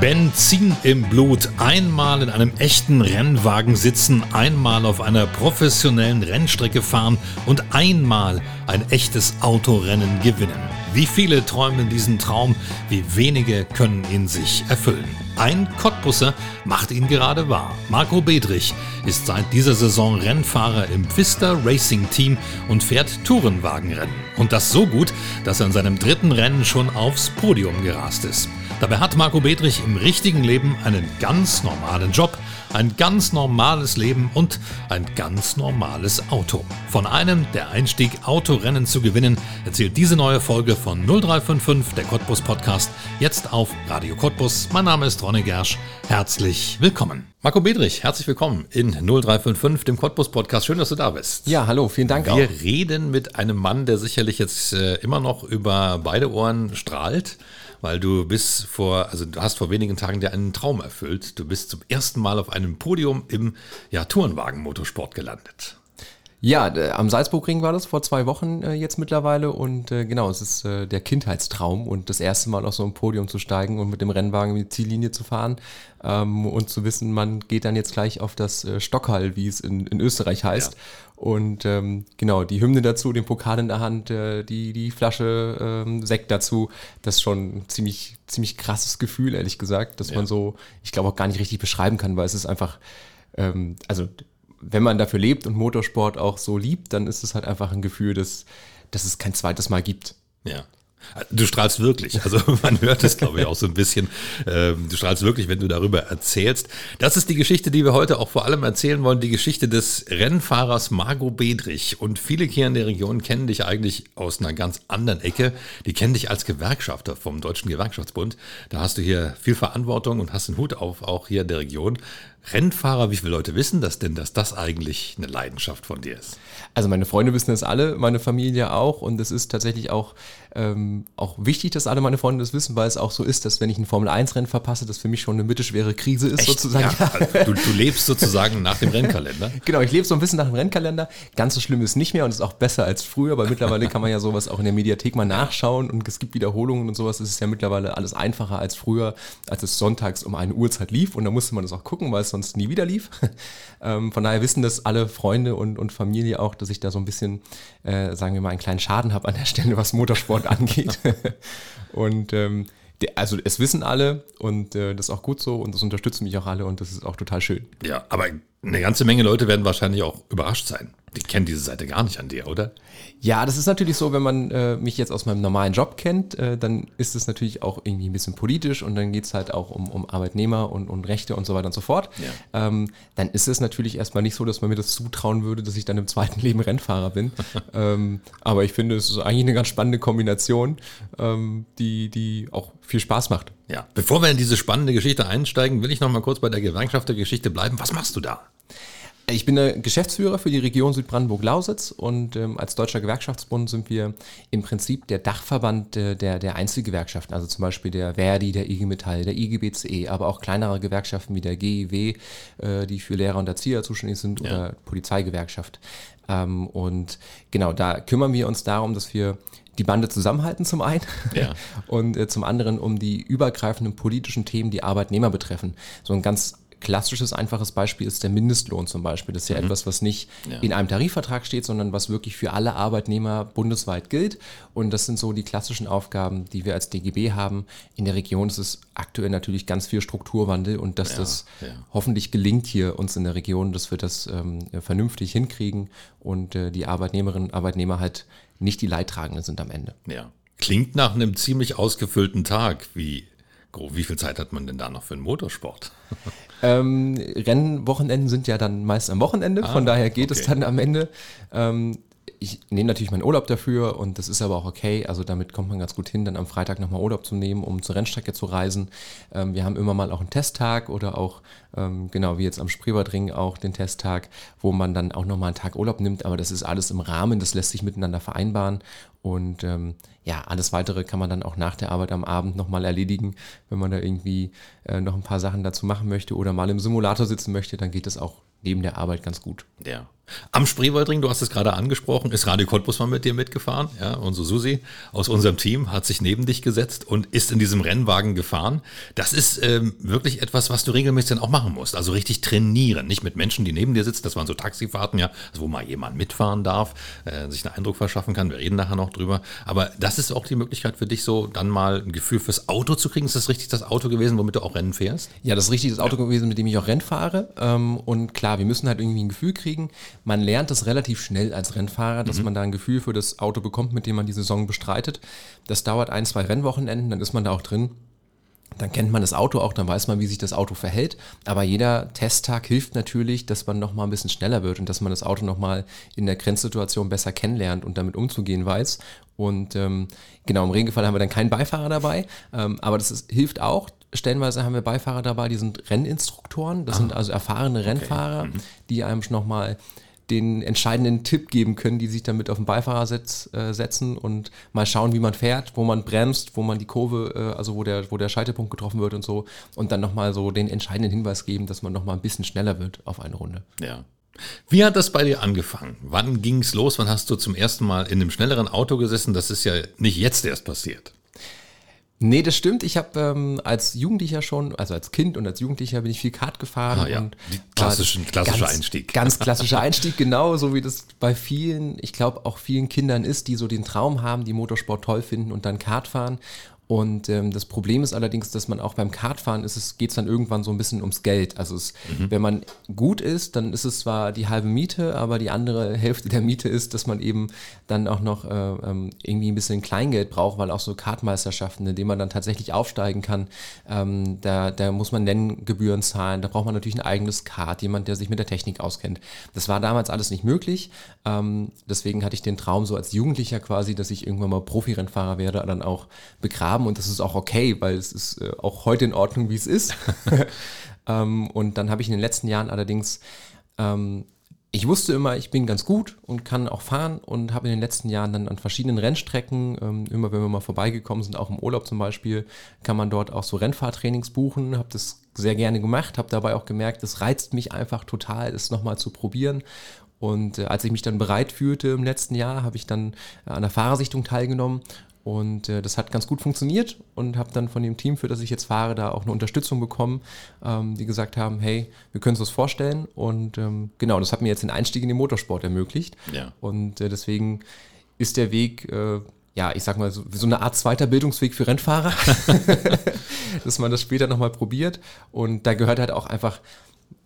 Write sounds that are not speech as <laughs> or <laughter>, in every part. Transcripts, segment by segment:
Benzin im Blut, einmal in einem echten Rennwagen sitzen, einmal auf einer professionellen Rennstrecke fahren und einmal ein echtes Autorennen gewinnen. Wie viele träumen diesen Traum, wie wenige können ihn sich erfüllen. Ein Cottbusser macht ihn gerade wahr. Marco Bedrich ist seit dieser Saison Rennfahrer im Vista Racing Team und fährt Tourenwagenrennen. Und das so gut, dass er in seinem dritten Rennen schon aufs Podium gerast ist. Dabei hat Marco Bedrich im richtigen Leben einen ganz normalen Job, ein ganz normales Leben und ein ganz normales Auto. Von einem, der Einstieg Autorennen zu gewinnen, erzählt diese neue Folge von 0355, der Cottbus Podcast, jetzt auf Radio Cottbus. Mein Name ist Ronny Gersch. Herzlich willkommen. Marco Bedrich, herzlich willkommen in 0355, dem Cottbus Podcast. Schön, dass du da bist. Ja, hallo, vielen Dank Wir auch. reden mit einem Mann, der sicherlich jetzt äh, immer noch über beide Ohren strahlt weil du bist vor, also du hast vor wenigen Tagen dir einen Traum erfüllt. Du bist zum ersten Mal auf einem Podium im ja, Tourenwagen-Motorsport gelandet. Ja, am Salzburgring war das vor zwei Wochen äh, jetzt mittlerweile und äh, genau, es ist äh, der Kindheitstraum und das erste Mal auf so ein Podium zu steigen und mit dem Rennwagen die Ziellinie zu fahren ähm, und zu wissen, man geht dann jetzt gleich auf das äh, Stockhall, wie es in, in Österreich heißt. Ja. Und ähm, genau, die Hymne dazu, den Pokal in der Hand, äh, die, die Flasche ähm, Sekt dazu, das ist schon ein ziemlich, ziemlich krasses Gefühl, ehrlich gesagt, dass ja. man so, ich glaube auch gar nicht richtig beschreiben kann, weil es ist einfach, ähm, also wenn man dafür lebt und Motorsport auch so liebt, dann ist es halt einfach ein Gefühl, dass, dass es kein zweites Mal gibt. Ja. Du strahlst wirklich. Also <laughs> man hört es, glaube ich, auch so ein bisschen. Ähm, du strahlst wirklich, wenn du darüber erzählst. Das ist die Geschichte, die wir heute auch vor allem erzählen wollen. Die Geschichte des Rennfahrers Margot Bedrich. Und viele hier in der Region kennen dich eigentlich aus einer ganz anderen Ecke. Die kennen dich als Gewerkschafter vom Deutschen Gewerkschaftsbund. Da hast du hier viel Verantwortung und hast einen Hut auf, auch hier in der Region. Rennfahrer, wie viele Leute wissen das denn, dass das eigentlich eine Leidenschaft von dir ist? Also meine Freunde wissen es alle, meine Familie auch und es ist tatsächlich auch, ähm, auch wichtig, dass alle meine Freunde das wissen, weil es auch so ist, dass wenn ich ein Formel-1-Rennen verpasse, das für mich schon eine mittelschwere Krise ist Echt? sozusagen. Ja, also du, du, lebst sozusagen nach dem Rennkalender. <laughs> Genau, ich lebe so ein bisschen nach dem Rennkalender. Ganz so schlimm ist nicht mehr und ist auch besser als früher, weil mittlerweile kann man ja sowas auch in der Mediathek mal nachschauen und es gibt Wiederholungen und sowas. Es ist ja mittlerweile alles einfacher als früher, als es sonntags um eine Uhrzeit lief und da musste man das auch gucken, weil es sonst nie wieder lief. <laughs> Ähm, von daher wissen das alle Freunde und, und Familie auch, dass ich da so ein bisschen, äh, sagen wir mal, einen kleinen Schaden habe an der Stelle, was Motorsport <laughs> angeht. und ähm, also es wissen alle und äh, das ist auch gut so und das unterstützen mich auch alle und das ist auch total schön. Ja, aber eine ganze Menge Leute werden wahrscheinlich auch überrascht sein. Die kennen diese Seite gar nicht an dir, oder? Ja, das ist natürlich so, wenn man äh, mich jetzt aus meinem normalen Job kennt, äh, dann ist es natürlich auch irgendwie ein bisschen politisch und dann geht es halt auch um, um Arbeitnehmer und, und Rechte und so weiter und so fort. Ja. Ähm, dann ist es natürlich erstmal nicht so, dass man mir das zutrauen würde, dass ich dann im zweiten <laughs> Leben Rennfahrer bin. <laughs> ähm, aber ich finde, es ist eigentlich eine ganz spannende Kombination, ähm, die, die auch viel Spaß macht. Ja, bevor wir in diese spannende Geschichte einsteigen, will ich noch mal kurz bei der Gewerkschaft der Geschichte bleiben. Was machst du da? Ich bin der Geschäftsführer für die Region Südbrandenburg-Lausitz und ähm, als Deutscher Gewerkschaftsbund sind wir im Prinzip der Dachverband äh, der, der Einzelgewerkschaften, also zum Beispiel der Verdi, der IG Metall, der IGBCE, aber auch kleinere Gewerkschaften wie der GIW, äh, die für Lehrer und Erzieher zuständig sind, ja. oder Polizeigewerkschaft. Ähm, und genau, da kümmern wir uns darum, dass wir die Bande zusammenhalten zum einen ja. <laughs> und äh, zum anderen um die übergreifenden politischen Themen, die Arbeitnehmer betreffen. So ein ganz klassisches, einfaches Beispiel ist der Mindestlohn zum Beispiel. Das ist ja mhm. etwas, was nicht ja. in einem Tarifvertrag steht, sondern was wirklich für alle Arbeitnehmer bundesweit gilt. Und das sind so die klassischen Aufgaben, die wir als DGB haben. In der Region ist es aktuell natürlich ganz viel Strukturwandel und dass ja, das ja. hoffentlich gelingt hier uns in der Region, dass wir das ähm, vernünftig hinkriegen und äh, die Arbeitnehmerinnen und Arbeitnehmer halt nicht die Leidtragenden sind am Ende. Ja. Klingt nach einem ziemlich ausgefüllten Tag. Wie, wie viel Zeit hat man denn da noch für einen Motorsport? <laughs> Ähm, Rennwochenenden sind ja dann meist am Wochenende, ah, von daher geht okay. es dann am Ende. Ähm, ich nehme natürlich meinen Urlaub dafür und das ist aber auch okay. Also damit kommt man ganz gut hin, dann am Freitag nochmal Urlaub zu nehmen, um zur Rennstrecke zu reisen. Ähm, wir haben immer mal auch einen Testtag oder auch, ähm, genau wie jetzt am Spreewaldring auch den Testtag, wo man dann auch nochmal einen Tag Urlaub nimmt. Aber das ist alles im Rahmen, das lässt sich miteinander vereinbaren. Und ähm, ja, alles weitere kann man dann auch nach der Arbeit am Abend nochmal erledigen. Wenn man da irgendwie äh, noch ein paar Sachen dazu machen möchte oder mal im Simulator sitzen möchte, dann geht das auch neben der Arbeit ganz gut. Ja. Am Spreewaldring, du hast es gerade angesprochen, ist Radio Cottbus mal mit dir mitgefahren. Ja, unsere Susi aus unserem Team hat sich neben dich gesetzt und ist in diesem Rennwagen gefahren. Das ist ähm, wirklich etwas, was du regelmäßig dann auch machen musst. Also richtig trainieren. Nicht mit Menschen, die neben dir sitzen. Das waren so Taxifahrten, ja, also wo mal jemand mitfahren darf, äh, sich einen Eindruck verschaffen kann. Wir reden nachher noch drüber. Aber das ist auch die Möglichkeit für dich, so dann mal ein Gefühl fürs Auto zu kriegen. Ist das richtig das Auto gewesen, womit du auch Rennen fährst? Ja, das ist richtig das Auto ja. gewesen, mit dem ich auch Rennen fahre. Ähm, und klar, wir müssen halt irgendwie ein Gefühl kriegen man lernt das relativ schnell als Rennfahrer, dass mhm. man da ein Gefühl für das Auto bekommt, mit dem man die Saison bestreitet. Das dauert ein, zwei Rennwochenenden, dann ist man da auch drin. Dann kennt man das Auto auch, dann weiß man, wie sich das Auto verhält. Aber jeder Testtag hilft natürlich, dass man nochmal ein bisschen schneller wird und dass man das Auto nochmal in der Grenzsituation besser kennenlernt und damit umzugehen weiß. Und ähm, genau, im Regenfall haben wir dann keinen Beifahrer dabei. Ähm, aber das ist, hilft auch, stellenweise haben wir Beifahrer dabei, die sind Renninstruktoren, das ah, sind also erfahrene Rennfahrer, okay. mhm. die einem nochmal den entscheidenden Tipp geben können, die sich dann mit auf den Beifahrersitz äh, setzen und mal schauen, wie man fährt, wo man bremst, wo man die Kurve, äh, also wo der, wo der Scheitelpunkt getroffen wird und so und dann nochmal so den entscheidenden Hinweis geben, dass man nochmal ein bisschen schneller wird auf eine Runde. Ja. Wie hat das bei dir angefangen? Wann ging es los? Wann hast du zum ersten Mal in einem schnelleren Auto gesessen? Das ist ja nicht jetzt erst passiert. Nee, das stimmt. Ich habe ähm, als Jugendlicher schon, also als Kind und als Jugendlicher bin ich viel Kart gefahren. Ah, ja. und klassischen, klassischer ganz, Einstieg. Ganz klassischer Einstieg, genau, so wie das bei vielen, ich glaube auch vielen Kindern ist, die so den Traum haben, die Motorsport toll finden und dann Kart fahren. Und ähm, das Problem ist allerdings, dass man auch beim Kartfahren ist es, geht dann irgendwann so ein bisschen ums Geld. Also es, mhm. wenn man gut ist, dann ist es zwar die halbe Miete, aber die andere <laughs> Hälfte der Miete ist, dass man eben dann auch noch äh, ähm, irgendwie ein bisschen Kleingeld braucht, weil auch so Kartmeisterschaften, in denen man dann tatsächlich aufsteigen kann, ähm, da, da muss man Nenngebühren zahlen, da braucht man natürlich ein eigenes Kart, jemand, der sich mit der Technik auskennt. Das war damals alles nicht möglich. Ähm, deswegen hatte ich den Traum so als Jugendlicher quasi, dass ich irgendwann mal Profirennfahrer werde, dann auch begraben haben und das ist auch okay, weil es ist äh, auch heute in Ordnung, wie es ist. <laughs> <laughs> ähm, und dann habe ich in den letzten Jahren allerdings, ähm, ich wusste immer, ich bin ganz gut und kann auch fahren und habe in den letzten Jahren dann an verschiedenen Rennstrecken, ähm, immer wenn wir mal vorbeigekommen sind, auch im Urlaub zum Beispiel, kann man dort auch so Rennfahrtrainings buchen, habe das sehr gerne gemacht, habe dabei auch gemerkt, es reizt mich einfach total, es nochmal zu probieren und äh, als ich mich dann bereit fühlte im letzten Jahr, habe ich dann äh, an der Fahrersichtung teilgenommen und äh, das hat ganz gut funktioniert und habe dann von dem Team, für das ich jetzt fahre, da auch eine Unterstützung bekommen, ähm, die gesagt haben, hey, wir können uns das vorstellen. Und ähm, genau, das hat mir jetzt den Einstieg in den Motorsport ermöglicht. Ja. Und äh, deswegen ist der Weg, äh, ja, ich sag mal, so, so, eine Art zweiter Bildungsweg für Rennfahrer, <laughs> <laughs> dass man das später nochmal probiert. Und da gehört halt auch einfach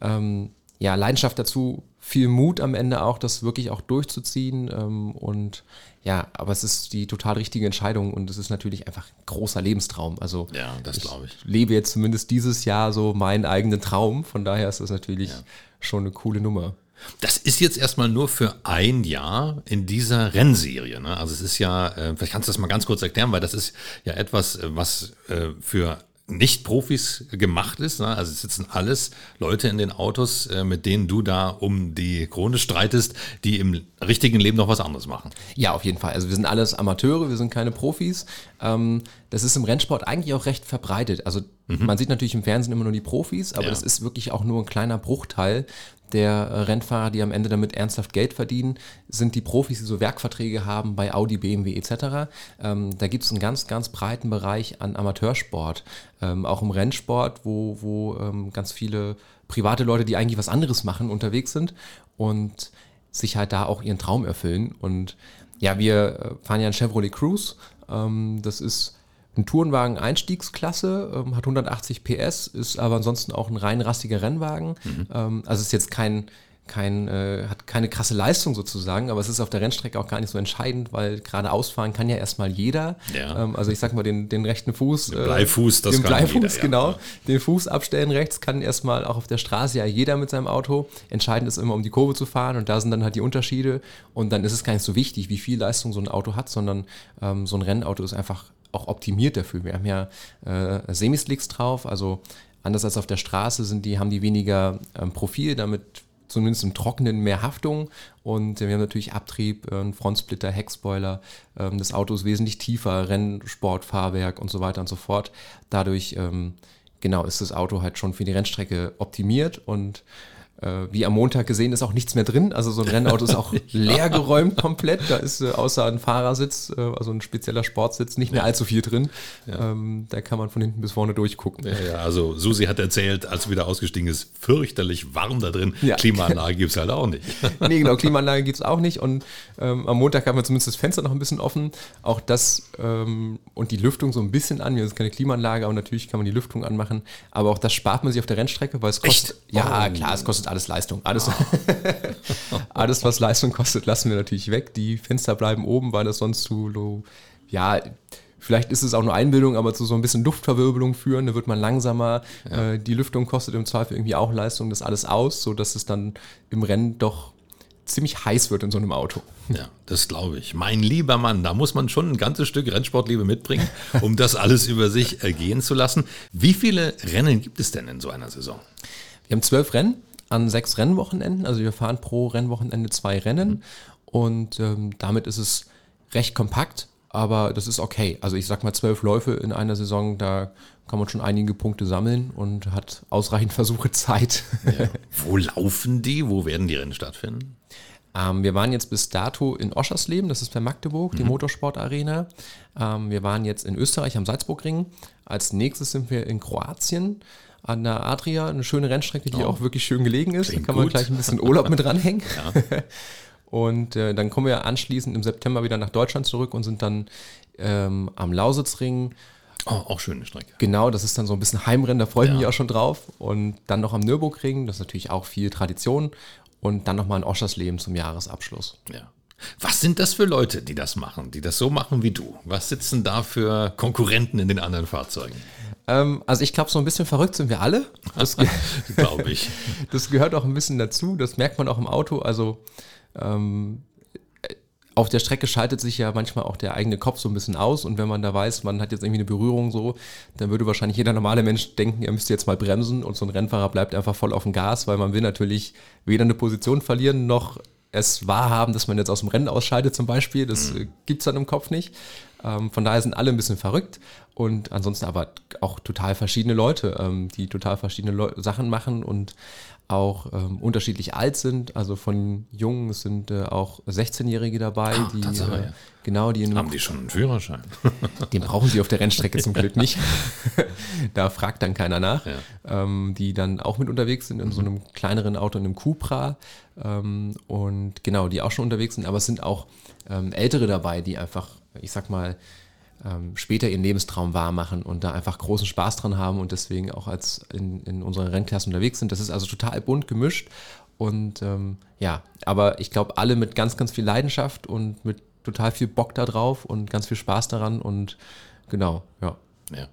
ähm, ja, Leidenschaft dazu, viel Mut am Ende auch, das wirklich auch durchzuziehen. Ähm, und ja, aber es ist die total richtige Entscheidung und es ist natürlich einfach ein großer Lebenstraum. Also ja, das glaube ich. lebe jetzt zumindest dieses Jahr so meinen eigenen Traum. Von daher ist das natürlich ja. schon eine coole Nummer. Das ist jetzt erstmal nur für ein Jahr in dieser Rennserie. Ne? Also es ist ja, äh, vielleicht kannst du das mal ganz kurz erklären, weil das ist ja etwas, äh, was äh, für nicht-Profis gemacht ist. Ne? Also es sitzen alles Leute in den Autos, äh, mit denen du da um die Krone streitest, die im richtigen Leben noch was anderes machen. Ja, auf jeden Fall. Also wir sind alles Amateure, wir sind keine Profis. Ähm, das ist im Rennsport eigentlich auch recht verbreitet. Also mhm. man sieht natürlich im Fernsehen immer nur die Profis, aber ja. das ist wirklich auch nur ein kleiner Bruchteil der Rennfahrer, die am Ende damit ernsthaft Geld verdienen, sind die Profis, die so Werkverträge haben bei Audi, BMW etc. Ähm, da gibt es einen ganz, ganz breiten Bereich an Amateursport, ähm, auch im Rennsport, wo, wo ähm, ganz viele private Leute, die eigentlich was anderes machen, unterwegs sind und sich halt da auch ihren Traum erfüllen. Und ja, wir äh, fahren ja ein Chevrolet Cruise. Ähm, das ist ein Tourenwagen Einstiegsklasse, ähm, hat 180 PS, ist aber ansonsten auch ein rein rastiger Rennwagen. Mhm. Ähm, also ist jetzt kein, kein, äh, hat keine krasse Leistung sozusagen, aber es ist auf der Rennstrecke auch gar nicht so entscheidend, weil gerade ausfahren kann ja erstmal jeder. Ja. Ähm, also ich sag mal, den, den rechten Fuß. Den Bleifuß, das den kann Bleifuß, jeder, ja. genau. Den Fuß abstellen rechts kann erstmal auch auf der Straße ja jeder mit seinem Auto. Entscheidend ist immer, um die Kurve zu fahren und da sind dann halt die Unterschiede. Und dann ist es gar nicht so wichtig, wie viel Leistung so ein Auto hat, sondern ähm, so ein Rennauto ist einfach auch optimiert dafür. Wir haben ja äh, Semislicks drauf, also anders als auf der Straße sind die, haben die weniger ähm, Profil, damit zumindest im Trockenen mehr Haftung und wir haben natürlich Abtrieb, äh, Frontsplitter, Heckspoiler, ähm, das Auto ist wesentlich tiefer, Rennsport, Fahrwerk und so weiter und so fort. Dadurch ähm, genau ist das Auto halt schon für die Rennstrecke optimiert und wie am Montag gesehen ist auch nichts mehr drin. Also so ein Rennauto ist auch <laughs> leer geräumt komplett. Da ist äh, außer ein Fahrersitz, äh, also ein spezieller Sportsitz, nicht mehr allzu viel drin. Ähm, da kann man von hinten bis vorne durchgucken. Ja, ja, also Susi hat erzählt, als wieder ausgestiegen ist, fürchterlich warm da drin. Ja. Klimaanlage gibt es halt auch nicht. <laughs> nee, genau, Klimaanlage gibt es auch nicht. Und ähm, am Montag haben wir zumindest das Fenster noch ein bisschen offen. Auch das ähm, und die Lüftung so ein bisschen an. Wir haben jetzt keine Klimaanlage, aber natürlich kann man die Lüftung anmachen. Aber auch das spart man sich auf der Rennstrecke, weil es kostet. Echt? Ja, Oh. klar, es kostet alles Leistung. Alles, <laughs> alles, was Leistung kostet, lassen wir natürlich weg. Die Fenster bleiben oben, weil das sonst zu, ja, vielleicht ist es auch nur Einbildung, aber zu so ein bisschen Luftverwirbelung führen. Da wird man langsamer. Äh, die Lüftung kostet im Zweifel irgendwie auch Leistung, das alles aus, sodass es dann im Rennen doch ziemlich heiß wird in so einem Auto. Ja, das glaube ich. Mein lieber Mann, da muss man schon ein ganzes Stück Rennsportliebe mitbringen, <laughs> um das alles über sich ergehen zu lassen. Wie viele Rennen gibt es denn in so einer Saison? Wir haben zwölf Rennen an sechs Rennwochenenden. Also wir fahren pro Rennwochenende zwei Rennen und ähm, damit ist es recht kompakt, aber das ist okay. Also ich sag mal zwölf Läufe in einer Saison, da kann man schon einige Punkte sammeln und hat ausreichend <laughs> Versuche Zeit. Wo laufen die? Wo werden die Rennen stattfinden? Ähm, wir waren jetzt bis dato in Oschersleben, das ist bei Magdeburg, die Motorsportarena. Ähm, wir waren jetzt in Österreich am Salzburgring. Als nächstes sind wir in Kroatien an der Adria, eine schöne Rennstrecke, die auch wirklich schön gelegen ist. Klingt da kann man gut. gleich ein bisschen Urlaub mit dranhängen. <laughs> Und äh, dann kommen wir anschließend im September wieder nach Deutschland zurück und sind dann ähm, am Lausitzring. Oh, auch schöne Strecke. Genau, das ist dann so ein bisschen Heimrennen, da freue ich Ja. mich auch schon drauf. Und dann noch am Nürburgring, das ist natürlich auch viel Tradition. Und dann nochmal in Oschersleben zum Jahresabschluss. Ja. Was sind das für Leute, die das machen, die das so machen wie du? Was sitzen da für Konkurrenten in den anderen Fahrzeugen? Ähm, also ich glaube, so ein bisschen verrückt sind wir alle. Das, <laughs> Glaube ich. <laughs> das gehört auch ein bisschen dazu. Das merkt man auch im Auto. Also ähm, auf der Strecke schaltet sich ja manchmal auch der eigene Kopf so ein bisschen aus. Und wenn man da weiß, man hat jetzt irgendwie eine Berührung so, dann würde wahrscheinlich jeder normale Mensch denken, er müsste jetzt mal bremsen. Und so ein Rennfahrer bleibt einfach voll auf dem Gas, weil man will natürlich weder eine Position verlieren, noch es wahrhaben, dass man jetzt aus dem Rennen ausscheidet zum Beispiel. Das mhm. gibt es dann im Kopf nicht. Ähm, von daher sind alle ein bisschen verrückt und ansonsten aber auch total verschiedene Leute, ähm, die total verschiedene Leu Sachen machen und auch ähm, unterschiedlich alt sind. Also von Jungen es sind äh, auch 16-Jährige dabei, Ah, die äh, ja. genau, die Haben die schon einen Führerschein? <laughs> den brauchen sie auf der Rennstrecke zum Glück nicht. <laughs> da fragt dann keiner nach. Ja. Ähm, die dann auch mit unterwegs sind in so einem kleineren Auto, in einem Cupra. Ähm, und genau, die auch schon unterwegs sind. Aber es sind auch ähm, Ältere dabei, die einfach, ich sag mal, ähm, später ihren Lebenstraum wahr machen und da einfach großen Spaß dran haben und deswegen auch als in, in unserer Rennklasse unterwegs sind. Das ist also total bunt gemischt. Und ähm, ja, aber ich glaube, alle mit ganz, ganz viel Leidenschaft und mit total viel Bock da drauf und ganz viel Spaß daran und genau, ja. Ja.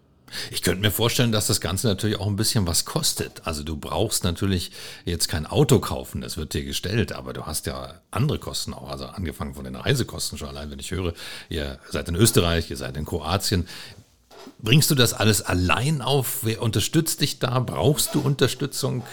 Ich könnte mir vorstellen, dass das Ganze natürlich auch ein bisschen was kostet. Also du brauchst natürlich jetzt kein Auto kaufen, das wird dir gestellt, aber du hast ja andere Kosten auch. Also angefangen von den Reisekosten schon allein, wenn ich höre, ihr seid in Österreich, ihr seid in Kroatien. Bringst du das alles allein auf? Wer unterstützt dich da? Brauchst du Unterstützung?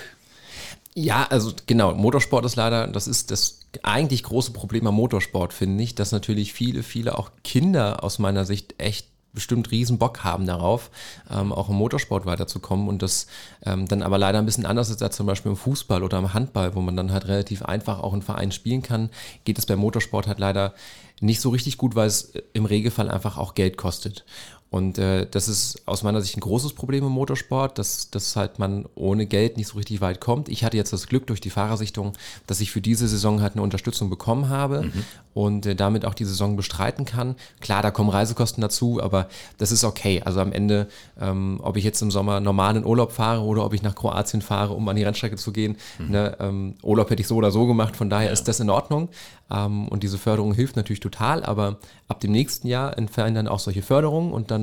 Ja, also genau, Motorsport ist leider, das ist das eigentlich große Problem am Motorsport, finde ich, dass natürlich viele, viele auch Kinder aus meiner Sicht echt bestimmt riesen Bock haben darauf, ähm, auch im Motorsport weiterzukommen und das ähm, dann aber leider ein bisschen anders ist als zum Beispiel im Fußball oder im Handball, wo man dann halt relativ einfach auch in Verein spielen kann, geht es beim Motorsport halt leider nicht so richtig gut, weil es im Regelfall einfach auch Geld kostet. Und äh, das ist aus meiner Sicht ein großes Problem im Motorsport, dass, dass halt man ohne Geld nicht so richtig weit kommt. Ich hatte jetzt das Glück durch die Fahrersichtung, dass ich für diese Saison halt eine Unterstützung bekommen habe mhm. und äh, damit auch die Saison bestreiten kann. Klar, da kommen Reisekosten dazu, aber das ist okay. Also am Ende, ähm, ob ich jetzt im Sommer normal in Urlaub fahre oder ob ich nach Kroatien fahre, um an die Rennstrecke zu gehen, mhm. ne, ähm, Urlaub hätte ich so oder so gemacht, von daher ja. ist das in Ordnung. Ähm, und diese Förderung hilft natürlich total, aber ab dem nächsten Jahr entfernen dann auch solche Förderungen und dann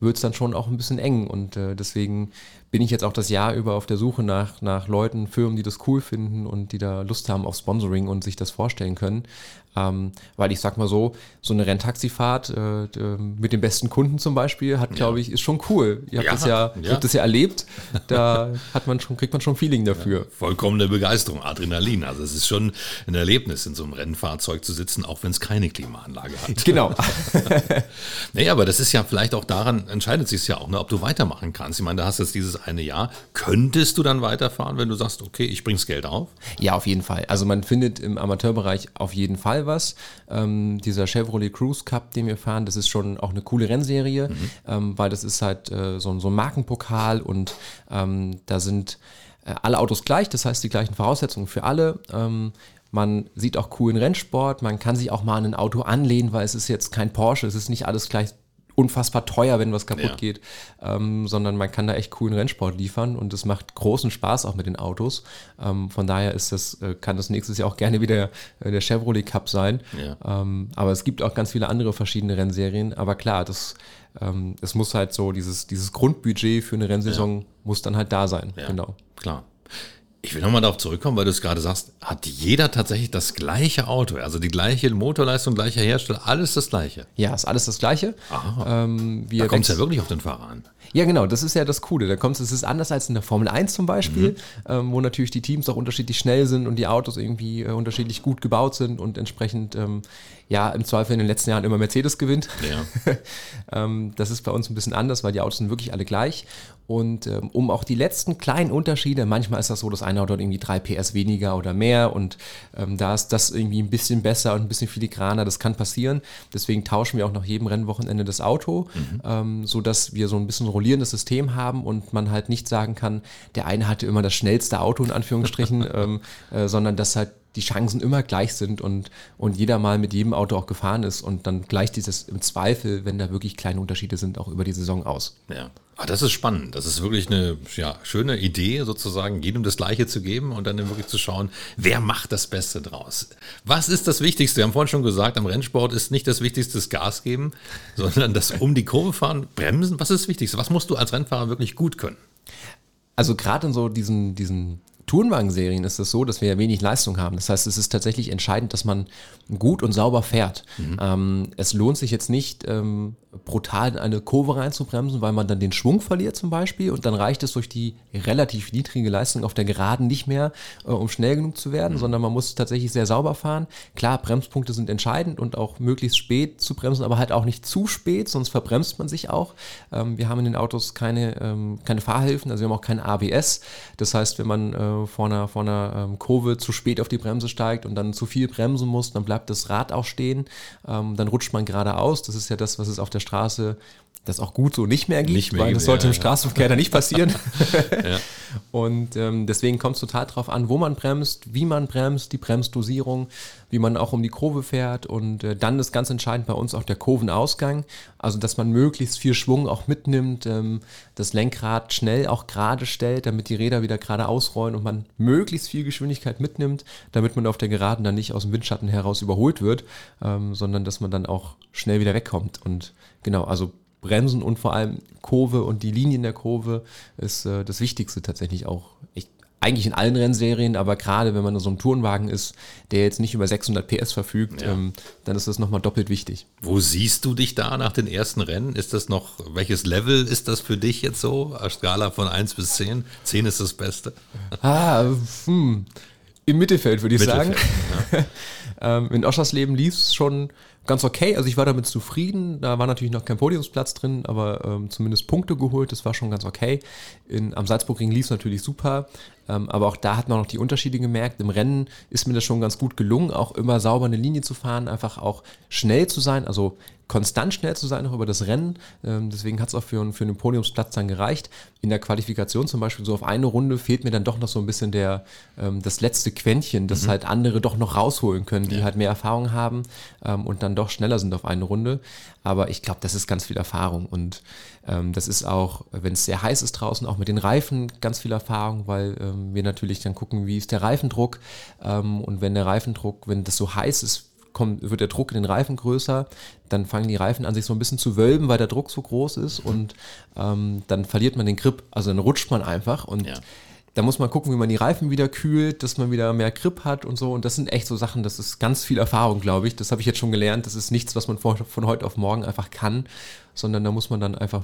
wird es dann schon auch ein bisschen eng. Und äh, deswegen bin ich jetzt auch das Jahr über auf der Suche nach, nach Leuten, Firmen, die das cool finden und die da Lust haben auf Sponsoring und sich das vorstellen können. Ähm, weil ich sag mal so, so eine Renntaxifahrt äh, mit dem besten Kunden zum Beispiel hat, glaube ich, ist schon cool. Ihr habt, ja, das, ja, ja. habt das ja erlebt. Da hat man schon, kriegt man schon Feeling dafür. Ja, vollkommene Begeisterung, Adrenalin. Also es ist schon ein Erlebnis, in so einem Rennfahrzeug zu sitzen, auch wenn es keine Klimaanlage hat. <laughs> Genau. <laughs> naja, aber das ist ja vielleicht auch daran, entscheidet sich ja auch, ne, ob du weitermachen kannst. Ich meine, da hast jetzt dieses eine Jahr. Könntest du dann weiterfahren, wenn du sagst, okay, ich bring's Geld auf? Ja, auf jeden Fall. Also man findet im Amateurbereich auf jeden Fall was. Ähm, dieser Chevrolet Cruise Cup, den wir fahren, das ist schon auch eine coole Rennserie, mhm. ähm, weil das ist halt äh, so, so, ein Markenpokal und ähm, da sind äh, alle Autos gleich, das heißt die gleichen Voraussetzungen für alle. Ähm, man sieht auch coolen Rennsport, man kann sich auch mal an ein Auto anlehnen, weil es ist jetzt kein Porsche, es ist nicht alles gleich unfassbar teuer, wenn was kaputt ja. geht, ähm, sondern man kann da echt coolen Rennsport liefern und es macht großen Spaß auch mit den Autos. Ähm, von daher ist das, äh, kann das nächstes Jahr auch gerne wieder äh, der Chevrolet Cup sein. Ja. Ähm, aber es gibt auch ganz viele andere verschiedene Rennserien. Aber klar, das, ähm, es muss halt so, dieses, dieses Grundbudget für eine Rennsaison ja. muss dann halt da sein. Genau. Klar. Ich will nochmal darauf zurückkommen, weil du es gerade sagst, hat jeder tatsächlich das gleiche Auto, also die gleiche Motorleistung, gleicher Hersteller, alles das gleiche? Ja, ist alles das gleiche. Ähm, da kommt es ja wirklich auf den Fahrer an. Ja, genau, das ist ja das Coole. Da kommt es ist anders als in der Formel 1 zum Beispiel, mhm. ähm, wo natürlich die Teams auch unterschiedlich schnell sind und die Autos irgendwie äh, unterschiedlich gut gebaut sind und entsprechend ähm, ja im Zweifel in den letzten Jahren immer Mercedes gewinnt. Ja. <laughs> ähm, das ist bei uns ein bisschen anders, weil die Autos sind wirklich alle gleich. Und ähm, um auch die letzten kleinen Unterschiede, manchmal ist das so, das eine Auto hat irgendwie drei PS weniger oder mehr und ähm, da ist das irgendwie ein bisschen besser und ein bisschen filigraner, das kann passieren. Deswegen tauschen wir auch nach jedem Rennwochenende das Auto, mhm. ähm, sodass wir so ein bisschen rollierendes System haben und man halt nicht sagen kann, der eine hatte immer das schnellste Auto in Anführungsstrichen, <laughs> ähm, äh, sondern dass halt die Chancen immer gleich sind und, und jeder mal mit jedem Auto auch gefahren ist und dann gleicht dieses im Zweifel, wenn da wirklich kleine Unterschiede sind, auch über die Saison aus. Ja. Ah, das ist spannend. Das ist wirklich eine ja, schöne Idee, sozusagen, jedem das Gleiche zu geben und dann wirklich zu schauen, wer macht das Beste draus. Was ist das Wichtigste? Wir haben vorhin schon gesagt, am Rennsport ist nicht das Wichtigste das Gas geben, <laughs> sondern das um die Kurve fahren, bremsen. Was ist das Wichtigste? Was musst du als Rennfahrer wirklich gut können? Also gerade in so diesen, diesen Tourenwagen-Serien ist es so, dass wir ja wenig Leistung haben. Das heißt, es ist tatsächlich entscheidend, dass man gut und sauber fährt. Mhm. Ähm, es lohnt sich jetzt nicht, ähm, brutal in eine Kurve reinzubremsen, weil man dann den Schwung verliert zum Beispiel und dann reicht es durch die relativ niedrige Leistung auf der Geraden nicht mehr, äh, um schnell genug zu werden, mhm. sondern man muss tatsächlich sehr sauber fahren. Klar, Bremspunkte sind entscheidend und auch möglichst spät zu bremsen, aber halt auch nicht zu spät, sonst verbremst man sich auch. Ähm, wir haben in den Autos keine, ähm, keine Fahrhilfen, also wir haben auch kein ABS. Das heißt, wenn man äh, vor einer, vor einer ähm, Kurve zu spät auf die Bremse steigt und dann zu viel bremsen muss, dann bleibt das Rad auch stehen, ähm, dann rutscht man geradeaus. Das ist ja das, was es auf der Straße das auch gut so nicht mehr gibt, nicht mehr weil das sollte ja, im Straßenverkehr dann nicht passieren. <laughs> ja. Und ähm, deswegen kommt es total darauf an, wo man bremst, wie man bremst, die Bremsdosierung, wie man auch um die Kurve fährt und äh, dann ist ganz entscheidend bei uns auch der Kurvenausgang, also dass man möglichst viel Schwung auch mitnimmt, ähm, das Lenkrad schnell auch gerade stellt, damit die Räder wieder gerade ausrollen und man möglichst viel Geschwindigkeit mitnimmt, damit man auf der Geraden dann nicht aus dem Windschatten heraus überholt wird, ähm, sondern dass man dann auch schnell wieder wegkommt und genau, also Bremsen und vor allem Kurve und die Linien der Kurve ist äh, das Wichtigste tatsächlich auch. Ich, eigentlich in allen Rennserien, aber gerade wenn man so ein Tourenwagen ist, der jetzt nicht über 600 PS verfügt, ja. ähm, dann ist das nochmal doppelt wichtig. Wo siehst du dich da nach den ersten Rennen? Ist das noch, welches Level ist das für dich jetzt so? Skala von 1 bis 10? 10 ist das Beste. Ah, hm. Im Mittelfeld würde ich Mittelfeld, sagen. <laughs> Ja. ähm, in Oschersleben lief es schon ganz okay. Also ich war damit zufrieden. Da war natürlich noch kein Podiumsplatz drin, aber ähm, zumindest Punkte geholt. Das war schon ganz okay. In, am Salzburgring lief es natürlich super. Ähm, aber auch da hat man noch die Unterschiede gemerkt. Im Rennen ist mir das schon ganz gut gelungen, auch immer sauber eine Linie zu fahren, einfach auch schnell zu sein. Also konstant schnell zu sein, auch über das Rennen. Ähm, deswegen hat es auch für, für einen Podiumsplatz dann gereicht. In der Qualifikation zum Beispiel, so auf eine Runde fehlt mir dann doch noch so ein bisschen der, ähm, das letzte Quäntchen, dass mhm. halt andere doch noch rausholen können, die ja. halt mehr Erfahrung haben ähm, und dann doch schneller sind auf eine Runde. Aber ich glaube, das ist ganz viel Erfahrung und ähm, das ist auch, wenn es sehr heiß ist draußen, auch mit den Reifen ganz viel Erfahrung, weil ähm, wir natürlich dann gucken, wie ist der Reifendruck ähm, und wenn der Reifendruck, wenn das so heiß ist, kommt, wird der Druck in den Reifen größer, dann fangen die Reifen an sich so ein bisschen zu wölben, weil der Druck so groß ist und ähm, dann verliert man den Grip, also dann rutscht man einfach und ja. da muss man gucken, wie man die Reifen wieder kühlt, dass man wieder mehr Grip hat und so und das sind echt so Sachen, das ist ganz viel Erfahrung, glaube ich, das habe ich jetzt schon gelernt, das ist nichts, was man von, von heute auf morgen einfach kann, sondern da muss man dann einfach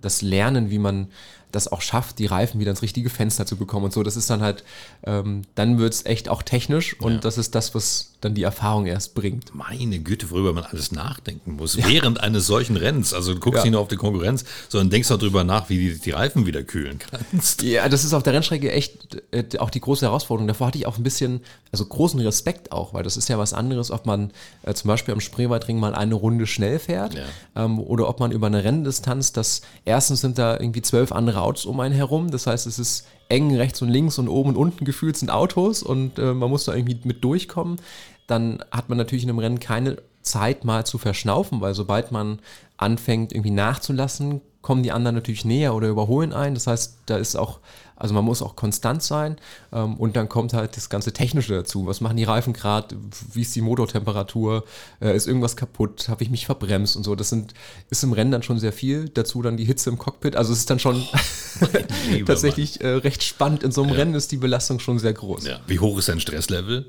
das lernen, wie man das auch schafft, die Reifen wieder ins richtige Fenster zu bekommen und so. Das ist dann halt, ähm, dann wird es echt auch technisch und ja. das ist das, was dann die Erfahrung erst bringt. Meine Güte, worüber man alles nachdenken muss. Ja. Während eines solchen Rennens. Also du guckst ja. nicht nur auf die Konkurrenz, sondern denkst auch darüber nach, wie du die Reifen wieder kühlen kannst. Ja, das ist auf der Rennstrecke echt äh, auch die große Herausforderung. Davor hatte ich auch ein bisschen, also großen Respekt auch, weil das ist ja was anderes, ob man äh, zum Beispiel am Spreewaldring mal eine Runde schnell fährt ja. ähm, oder ob man über eine Renndistanz, das erstens sind da irgendwie zwölf andere Autos um einen herum. Das heißt, es ist eng rechts und links und oben und unten gefühlt sind Autos und äh, man muss da irgendwie mit durchkommen. Dann hat man natürlich in einem Rennen keine Zeit mal zu verschnaufen, weil sobald man anfängt irgendwie nachzulassen, kommen die anderen natürlich näher oder überholen ein. Das heißt, da ist auch also man muss auch konstant sein ähm, und dann kommt halt das ganze Technische dazu. Was machen die Reifen gerade? Wie ist die Motortemperatur? Äh, ist irgendwas kaputt? Habe ich mich verbremst und so? Das sind, ist im Rennen dann schon sehr viel. Dazu dann die Hitze im Cockpit. Also es ist dann schon oh, <laughs> tatsächlich äh, recht spannend. In so einem ja. Rennen ist die Belastung schon sehr groß. Ja. Wie hoch ist dein Stresslevel?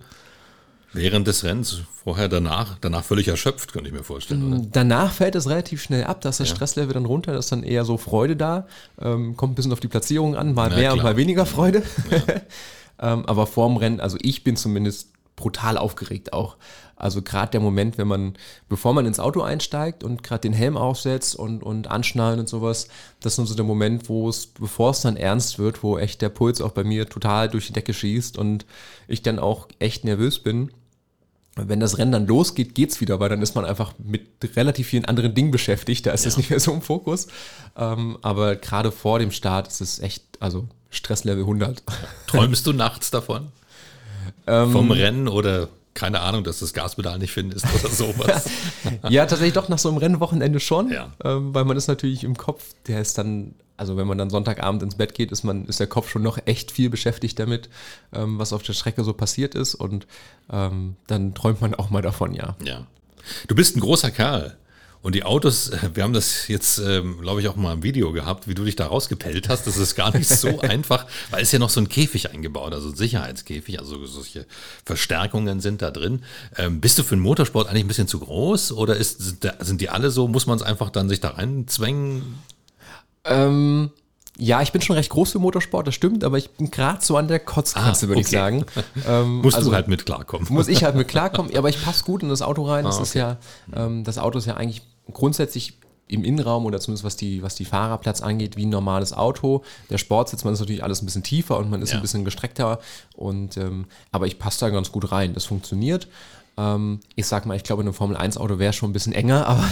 Während des Rennens, vorher, danach, danach völlig erschöpft, könnte ich mir vorstellen, oder? Danach fällt es relativ schnell ab, dass das ja. Stresslevel dann runter, ist dann eher so Freude da, ähm, kommt ein bisschen auf die Platzierung an, mal ja, mehr klar. und mal weniger Freude. Ja. <laughs> ähm, aber vorm Rennen, also ich bin zumindest brutal aufgeregt auch. Also gerade der Moment, wenn man, bevor man ins Auto einsteigt und gerade den Helm aufsetzt und, und anschnallen und sowas, das ist so der Moment, wo es, bevor es dann ernst wird, wo echt der Puls auch bei mir total durch die Decke schießt und ich dann auch echt nervös bin wenn das Rennen dann losgeht, geht's wieder, weil dann ist man einfach mit relativ vielen anderen Dingen beschäftigt. Da ist es ja. nicht mehr so im Fokus. Ähm, aber gerade vor dem Start ist es echt, also Stresslevel 100. Träumst du nachts davon? <laughs> Ähm, Vom Rennen oder keine Ahnung, dass du das Gaspedal nicht findest oder sowas. <laughs> ja, tatsächlich doch nach so einem Rennwochenende schon, ja. ähm, weil man ist natürlich im Kopf, der ist dann also wenn man dann Sonntagabend ins Bett geht, ist man, ist der Kopf schon noch echt viel beschäftigt damit, ähm, was auf der Strecke so passiert ist. Und ähm, dann träumt man auch mal davon, ja. Ja. Du bist ein großer Kerl. Und die Autos, wir haben das jetzt, ähm, glaube ich, auch mal im Video gehabt, wie du dich da rausgepellt hast. Das ist gar nicht so <laughs> einfach, weil es ja noch so ein Käfig eingebaut, also ein Sicherheitskäfig, also solche Verstärkungen sind da drin. Ähm, bist du für den Motorsport eigentlich ein bisschen zu groß oder ist, sind die alle so? Muss man es einfach dann sich da reinzwängen? Ähm, ja, ich bin schon recht groß für Motorsport, das stimmt, aber ich bin gerade so an der Kotzgrenze, ah, würde okay. ich sagen. <laughs> Ähm, Musst also, du halt mit klarkommen. Muss ich halt mit <laughs> klarkommen, aber ich passe gut in das Auto rein. Das ah, okay. ist ja, ähm, das Auto ist ja eigentlich grundsätzlich im Innenraum oder zumindest was die, was die Fahrerplatz angeht, wie ein normales Auto. Der Sportsitz, man ist natürlich alles ein bisschen tiefer und man ist ja. ein bisschen gestreckter. Und, ähm, aber ich passe da ganz gut rein. Das funktioniert. Ähm, ich sag mal, ich glaube, in einem Formel-1-Auto wäre schon ein bisschen enger, <laughs> aber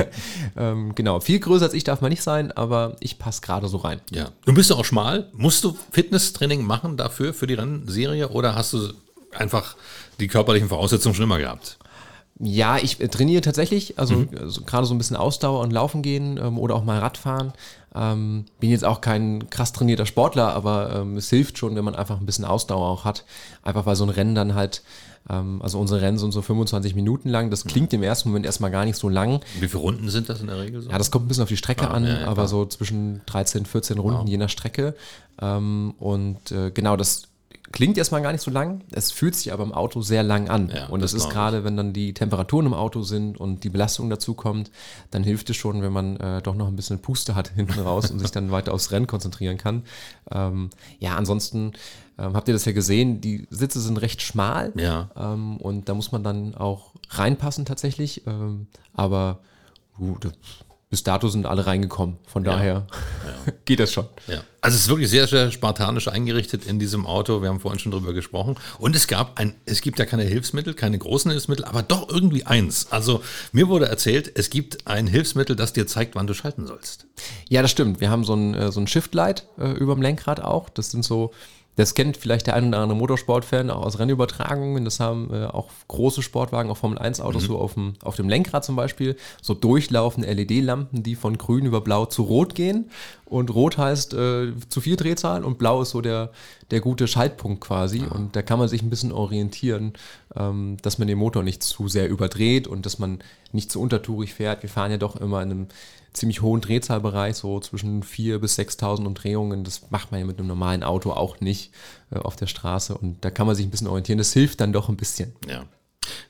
<laughs> ähm, genau, viel größer als ich darf man nicht sein, aber ich passe gerade so rein. Ja. Du bist ja auch schmal. Musst du Fitnesstraining machen dafür, für die Rennserie, oder hast du einfach die körperlichen Voraussetzungen schon immer gehabt? Ja, ich äh, trainiere tatsächlich, also, mhm. also gerade so ein bisschen Ausdauer und Laufen gehen ähm, oder auch mal Radfahren. Ähm, bin jetzt auch kein krass trainierter Sportler, aber ähm, es hilft schon, wenn man einfach ein bisschen Ausdauer auch hat. Einfach weil so ein Rennen dann halt ähm, also unsere Rennen sind so 25 Minuten lang. Das klingt im ersten Moment erstmal gar nicht so lang. Wie viele Runden sind das in der Regel so? Ja, das kommt ein bisschen auf die Strecke ah, an, ja, ja, aber so zwischen 13, 14 Runden wow. je nach Strecke. Ähm, und äh, genau, das klingt erstmal gar nicht so lang, es fühlt sich aber im Auto sehr lang an. Ja, und das, das ist gerade, wenn dann die Temperaturen im Auto sind und die Belastung dazu kommt, dann hilft es schon, wenn man äh, doch noch ein bisschen Puste hat <laughs> hinten raus und sich dann weiter aufs Rennen konzentrieren kann. Ähm, ja, ansonsten ähm, habt ihr das ja gesehen, die Sitze sind recht schmal ja. ähm, und da muss man dann auch reinpassen tatsächlich. Ähm, aber uh, bis dato sind alle reingekommen. Von Ja. daher <laughs> geht das schon. Ja. Also es ist wirklich sehr, sehr spartanisch eingerichtet in diesem Auto. Wir haben vorhin schon drüber gesprochen. Und es gab ein, es gibt ja keine Hilfsmittel, keine großen Hilfsmittel, aber doch irgendwie eins. Also mir wurde erzählt, es gibt ein Hilfsmittel, das dir zeigt, wann du schalten sollst. Ja, das stimmt. Wir haben so ein, äh, so ein Shift-Light äh, über dem Lenkrad auch. Das sind so, das kennt vielleicht der ein oder andere Motorsport-Fan auch aus Rennübertragungen. Das haben äh, auch große Sportwagen, auch Formel-1-Autos, so auf dem, auf dem Lenkrad zum Beispiel, so durchlaufende LED-Lampen, die von grün über blau zu rot gehen. Und rot heißt äh, zu viel Drehzahl und blau ist so der, der gute Schaltpunkt quasi. Und da kann man sich ein bisschen orientieren, ähm, dass man den Motor nicht zu sehr überdreht und dass man nicht zu untertourig fährt. Wir fahren ja doch immer in einem ziemlich hohen Drehzahlbereich, so zwischen 4.000 bis 6.000 Umdrehungen. Das macht man ja mit einem normalen Auto auch nicht äh, auf der Straße. Und da kann man sich ein bisschen orientieren. Das hilft dann doch ein bisschen. Ja.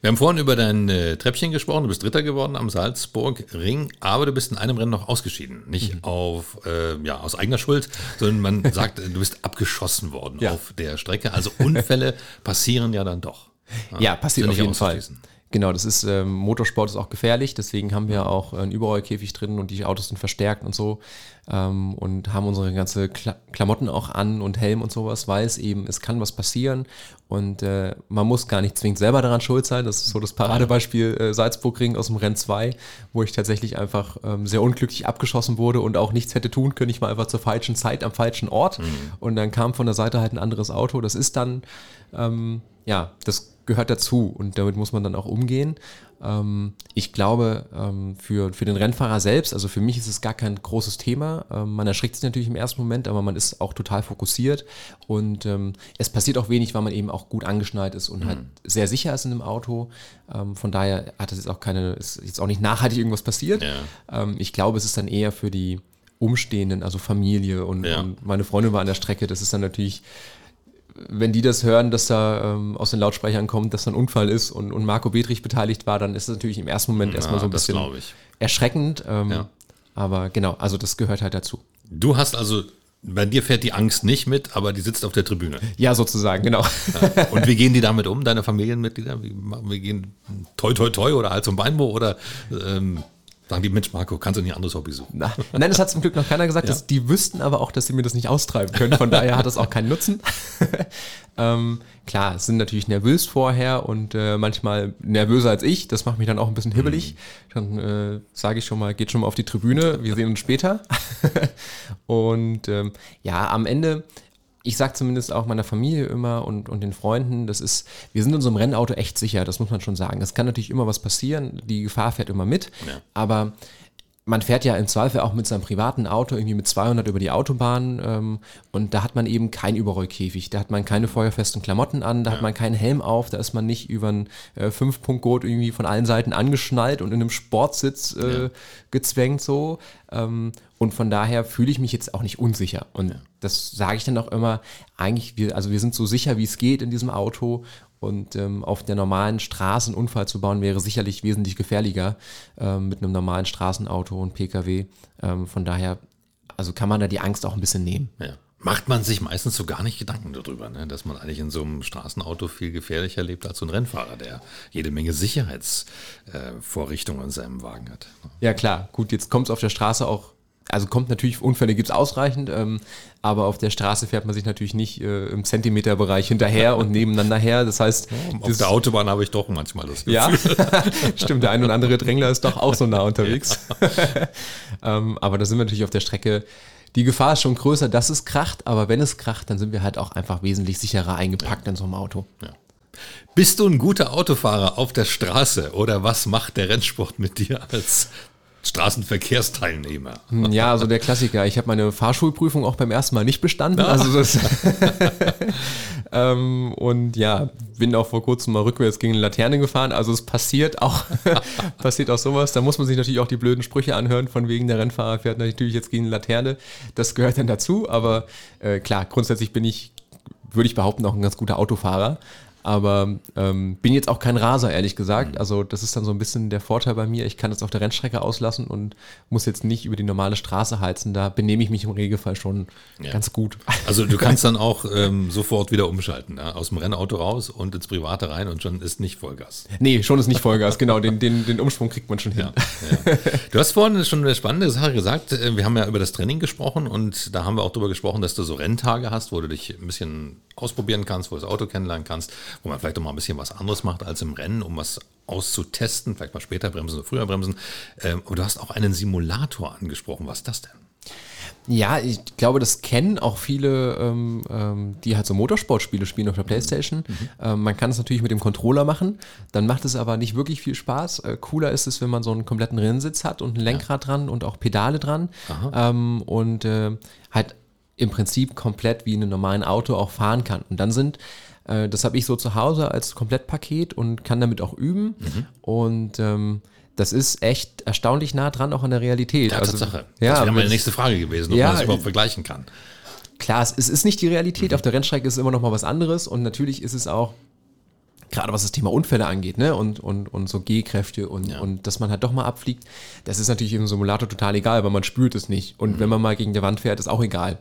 Wir haben vorhin über dein äh, Treppchen gesprochen. Du bist Dritter geworden am Salzburg-Ring, aber du bist in einem Rennen noch ausgeschieden. Nicht auf, äh, ja, aus eigener Schuld, sondern man <laughs> sagt, du bist abgeschossen worden Ja. auf der Strecke. Also Unfälle <laughs> passieren ja dann doch. Ja, passiert Sind auf jeden Fall. Genau, das ist, ähm, Motorsport ist auch gefährlich, deswegen haben wir auch einen Überrollkäfig drin und die Autos sind verstärkt und so ähm, und haben unsere ganze Kla Klamotten auch an und Helm und sowas, weil es eben, es kann was passieren und äh, man muss gar nicht zwingend selber daran schuld sein. Das ist so das Paradebeispiel äh, Salzburgring aus dem Rennen 2, wo ich tatsächlich einfach ähm, sehr unglücklich abgeschossen wurde und auch nichts hätte tun können. Ich war einfach zur falschen Zeit am falschen Ort und dann kam von der Seite halt ein anderes Auto. Das ist dann, ähm, ja, das gehört dazu und damit muss man dann auch umgehen. Ähm, ich glaube, ähm, für, für den Rennfahrer selbst, also für mich ist es gar kein großes Thema. Ähm, man erschrickt sich natürlich im ersten Moment, aber man ist auch total fokussiert und ähm, es passiert auch wenig, weil man eben auch gut angeschnallt ist und halt sehr sicher ist in einem Auto. Ähm, von daher hat es jetzt auch keine, ist jetzt auch nicht nachhaltig irgendwas passiert. Ja. Ähm, ich glaube, es ist dann eher für die Umstehenden, also Familie und, Ja. und meine Freundin war an der Strecke. Das ist dann natürlich wenn die das hören, dass da ähm, aus den Lautsprechern kommt, dass da ein Unfall ist und, und Marco Bedrich beteiligt war, dann ist es natürlich im ersten Moment erstmal Ja, so ein das bisschen erschreckend. Ähm, Ja. Aber genau, also das gehört halt dazu. Du hast also, bei dir fährt die Angst nicht mit, aber die sitzt auf der Tribüne. Ja, sozusagen, genau. Und wie gehen die damit um, deine Familienmitglieder? Wie, wie gehen toi toi toi oder Hals- und Beinbruch oder ähm, sagen die, Mensch Marco, kannst du nicht ein anderes Hobby suchen? Na, nein, das hat zum Glück noch keiner gesagt. Ja. Dass, die wüssten aber auch, dass sie mir das nicht austreiben können. Von daher hat das auch keinen Nutzen. <laughs> ähm, klar, es sind natürlich nervös vorher und äh, manchmal nervöser als ich. Das macht mich dann auch ein bisschen hibbelig. Dann äh, sage ich schon mal, geht schon mal auf die Tribüne. Wir sehen uns später. <laughs> und ähm, ja, am Ende ich sage zumindest auch meiner Familie immer und, und den Freunden, das ist, wir sind in unserem Rennauto echt sicher, das muss man schon sagen. Es kann natürlich immer was passieren, die Gefahr fährt immer mit, Ja. aber man fährt ja im Zweifel auch mit seinem privaten Auto irgendwie mit 200 über die Autobahn ähm, und da hat man eben keinen Überrollkäfig, da hat man keine feuerfesten Klamotten an, da hat man keinen Helm auf, da ist man nicht über einen äh, Fünf-Punkt-Gurt irgendwie von allen Seiten angeschnallt und in einem Sportsitz äh, gezwängt so. Ähm, und von daher fühle ich mich jetzt auch nicht unsicher. Und das sage ich dann auch immer, eigentlich, wir, also wir sind so sicher, wie es geht in diesem Auto. Und ähm, auf der normalen Straße einen Unfall zu bauen, wäre sicherlich wesentlich gefährlicher ähm, mit einem normalen Straßenauto und Pkw. Ähm, von daher, also kann man da die Angst auch ein bisschen nehmen. Ja. Macht man sich meistens so gar nicht Gedanken darüber, ne? dass man eigentlich in so einem Straßenauto viel gefährlicher lebt als so ein Rennfahrer, der jede Menge Sicherheitsvorrichtungen in seinem Wagen hat. Ja klar, gut, jetzt kommt es auf der Straße auch, also kommt natürlich, Unfälle gibt es ausreichend, ähm, aber auf der Straße fährt man sich natürlich nicht äh, im Zentimeterbereich hinterher und nebeneinander her. Das heißt, Auf das- der Autobahn habe ich doch manchmal das Gefühl. Ja, <laughs> stimmt, der ein oder andere Drängler ist doch auch so nah unterwegs. <laughs> ähm, aber da sind wir natürlich auf der Strecke. Die Gefahr ist schon größer, dass es kracht, aber wenn es kracht, dann sind wir halt auch einfach wesentlich sicherer eingepackt in so einem Auto. Bist du ein guter Autofahrer auf der Straße oder was macht der Rennsport mit dir als Straßenverkehrsteilnehmer? Hm, Ja, also der Klassiker. Ich habe meine Fahrschulprüfung auch beim ersten Mal nicht bestanden. Also das <laughs> ähm, und ja, bin auch vor kurzem mal rückwärts gegen eine Laterne gefahren. Also es passiert auch, <laughs> passiert auch sowas. Da muss man sich natürlich auch die blöden Sprüche anhören, von wegen der Rennfahrer fährt natürlich jetzt gegen eine Laterne. Das gehört dann dazu. Aber äh, klar, grundsätzlich bin ich, würde ich behaupten, auch ein ganz guter Autofahrer. Aber ähm, bin jetzt auch kein Raser, ehrlich gesagt. Also das ist dann so ein bisschen der Vorteil bei mir. Ich kann es auf der Rennstrecke auslassen und muss jetzt nicht über die normale Straße heizen. Da benehme ich mich im Regelfall schon Ja. ganz gut. Also du kannst <laughs> dann auch ähm, sofort wieder umschalten, ja? aus dem Rennauto raus und ins Private rein und schon ist nicht Vollgas. Nee, schon ist nicht Vollgas, genau. Den, den, den Umsprung kriegt man schon hin. Ja, ja. Du hast vorhin schon eine spannende Sache gesagt. Äh, Wir haben ja über das Training gesprochen und da haben wir auch darüber gesprochen, dass du so Renntage hast, wo du dich ein bisschen ausprobieren kannst, wo du das Auto kennenlernen kannst, wo man vielleicht auch mal ein bisschen was anderes macht als im Rennen, um was auszutesten, vielleicht mal später bremsen oder früher bremsen. Ähm, Und du hast auch einen Simulator angesprochen. Was ist das denn? Ja, ich glaube, das kennen auch viele, ähm, ähm, die halt so Motorsportspiele spielen auf der Playstation. Ähm, man kann es natürlich mit dem Controller machen, dann macht es aber nicht wirklich viel Spaß. Äh, cooler ist es, wenn man so einen kompletten Rennsitz hat und ein Lenkrad dran und auch Pedale dran ähm, und äh, halt im Prinzip komplett wie in einem normalen Auto auch fahren kann. Und dann sind, äh, das habe ich so zu Hause als Komplettpaket und kann damit auch üben. Und ähm, das ist echt erstaunlich nah dran auch an der Realität. Ja, Tatsache. Also, Ja, das wäre meine nächste Frage gewesen, ob Ja, man das überhaupt ich- vergleichen kann. Klar, es ist, es ist nicht die Realität. Mhm. Auf der Rennstrecke ist es immer noch mal was anderes. Und natürlich ist es auch, gerade was das Thema Unfälle angeht, ne? Und, und, und so G-Kräfte und, Ja. und dass man halt doch mal abfliegt, das ist natürlich im Simulator total egal, weil man spürt es nicht. Und Mhm. wenn man mal gegen die Wand fährt, ist auch egal.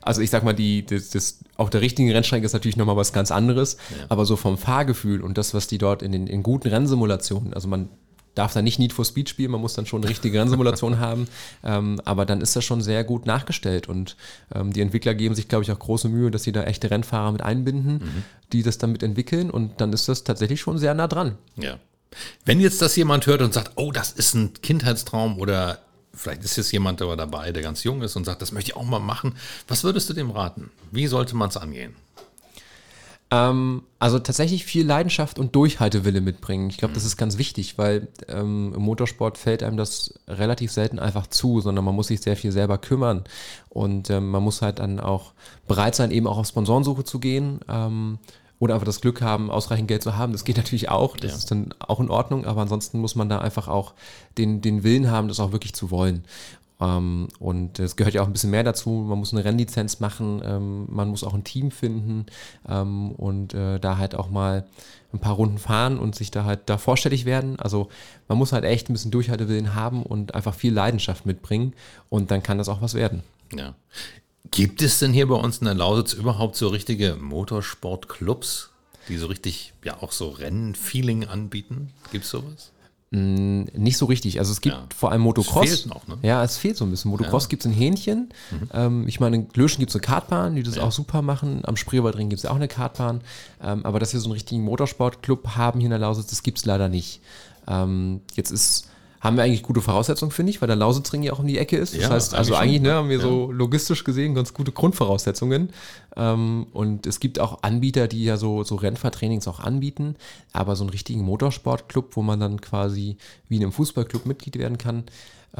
Also ich sag mal, die, das, das, auf der richtigen Rennstrecke ist natürlich noch mal was ganz anderes. Aber so vom Fahrgefühl und das, was die dort in den in guten Rennsimulationen, also man darf da nicht Need for Speed spielen, man muss dann schon eine richtige Rennsimulation <laughs> haben, ähm, aber dann ist das schon sehr gut nachgestellt und ähm, die Entwickler geben sich, glaube ich, auch große Mühe, dass sie da echte Rennfahrer mit einbinden, die das dann mit entwickeln und dann ist das tatsächlich schon sehr nah dran. Ja. Wenn jetzt das jemand hört und sagt, oh, das ist ein Kindheitstraum oder vielleicht ist jetzt jemand aber dabei, der ganz jung ist und sagt, das möchte ich auch mal machen, was würdest du dem raten? Wie sollte man es angehen? Ähm, also tatsächlich viel Leidenschaft und Durchhaltewille mitbringen. Ich glaube, das ist ganz wichtig, weil ähm, im Motorsport fällt einem das relativ selten einfach zu, sondern man muss sich sehr viel selber kümmern und ähm, man muss halt dann auch bereit sein, eben auch auf Sponsorensuche zu gehen. Ähm, oder einfach das Glück haben, ausreichend Geld zu haben. Das geht natürlich auch. Das Ja. ist dann auch in Ordnung. Aber ansonsten muss man da einfach auch den, den Willen haben, das auch wirklich zu wollen. Ähm, und es gehört ja auch ein bisschen mehr dazu. Man muss eine Rennlizenz machen, ähm, man muss auch ein Team finden ähm, und äh, da halt auch mal ein paar Runden fahren und sich da halt da vorstellig werden. Also man muss halt echt ein bisschen Durchhaltewillen haben und einfach viel Leidenschaft mitbringen und dann kann das auch was werden. Ja. Gibt es denn hier bei uns in der Lausitz überhaupt so richtige Motorsportclubs, die so richtig, ja auch so Rennfeeling anbieten? Gibt es sowas? Nicht so richtig. Also es gibt Ja. vor allem Motocross. Es fehlt noch, ne? Ja, es fehlt so ein bisschen. Motocross gibt es in Hähnchen. Ähm, ich meine, in Glöschen gibt es eine Kartbahn, die das auch super machen. Am Spreewaldring gibt es auch eine Kartbahn. Ähm, aber dass wir so einen richtigen Motorsportclub haben hier in der Lausitz, das gibt es leider nicht. Ähm, jetzt ist, haben wir eigentlich gute Voraussetzungen, finde ich, weil der Lausitzring ja auch um die Ecke ist. Das Ja, heißt, also eigentlich eigentlich ne, haben wir Ja. so logistisch gesehen ganz gute Grundvoraussetzungen. Ähm, und es gibt auch Anbieter, die ja so, so Rennfahrtrainings auch anbieten, aber so einen richtigen Motorsportclub, wo man dann quasi wie in einem Fußballclub Mitglied werden kann,